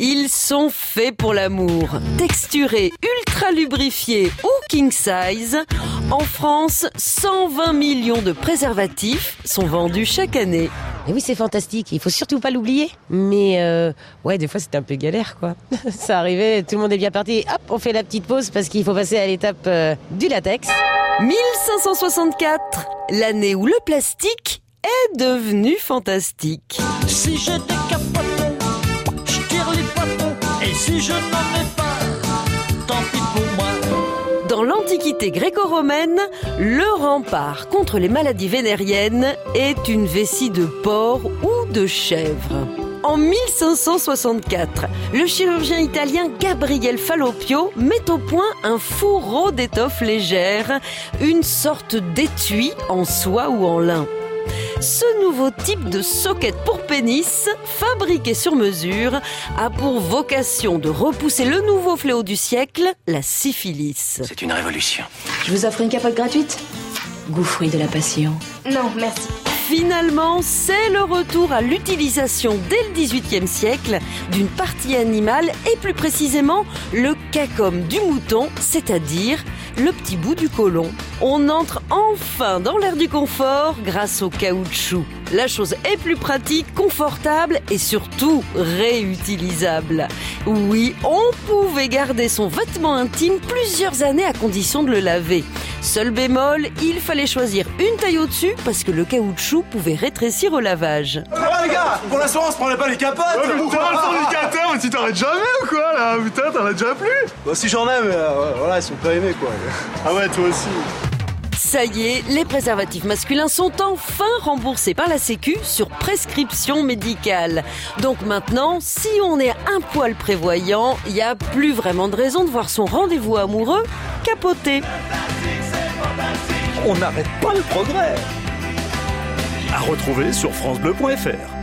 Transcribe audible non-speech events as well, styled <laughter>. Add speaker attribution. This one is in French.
Speaker 1: Ils sont faits pour l'amour. Texturés, ultra lubrifiés ou king size, en France, 120 millions de préservatifs sont vendus chaque année.
Speaker 2: Et oui, c'est fantastique. Il faut surtout pas l'oublier. Mais euh, ouais, des fois c'était un peu galère, quoi. <laughs> Ça arrivait, tout le monde est bien parti. Hop, on fait la petite pause parce qu'il faut passer à l'étape euh, du latex.
Speaker 1: 1564, l'année où le plastique est devenu fantastique.
Speaker 3: Si
Speaker 1: Dans l'Antiquité gréco-romaine, le rempart contre les maladies vénériennes est une vessie de porc ou de chèvre. En 1564, le chirurgien italien Gabriel Fallopio met au point un fourreau d'étoffe légère, une sorte d'étui en soie ou en lin. Ce nouveau type de socket pour pénis, fabriqué sur mesure, a pour vocation de repousser le nouveau fléau du siècle, la syphilis.
Speaker 4: C'est une révolution.
Speaker 5: Je vous offre une capote gratuite Goût fruit de la passion.
Speaker 6: Non, merci.
Speaker 1: Finalement, c'est le retour à l'utilisation dès le XVIIIe siècle d'une partie animale et plus précisément le cacum du mouton, c'est-à-dire le petit bout du côlon. On entre enfin dans l'ère du confort grâce au caoutchouc. La chose est plus pratique, confortable et surtout réutilisable. Oui, on pouvait garder son vêtement intime plusieurs années à condition de le laver. Seul bémol, il fallait choisir une taille au-dessus parce que le caoutchouc pouvait rétrécir au lavage.
Speaker 7: Ouais les gars, pour l'instant on se prenait pas les capotes
Speaker 8: Ouais, mais putain, le syndicateur, mais tu t'arrêtes jamais ou quoi là Putain, t'en as déjà plus
Speaker 7: Bah si j'en ai, mais euh, voilà, ils sont pas aimés quoi.
Speaker 8: Ah ouais, toi aussi.
Speaker 1: Ça y est, les préservatifs masculins sont enfin remboursés par la Sécu sur prescription médicale. Donc maintenant, si on est un poil prévoyant, il n'y a plus vraiment de raison de voir son rendez-vous amoureux capoter.
Speaker 9: On n'arrête pas le progrès. À retrouver sur francebleu.fr.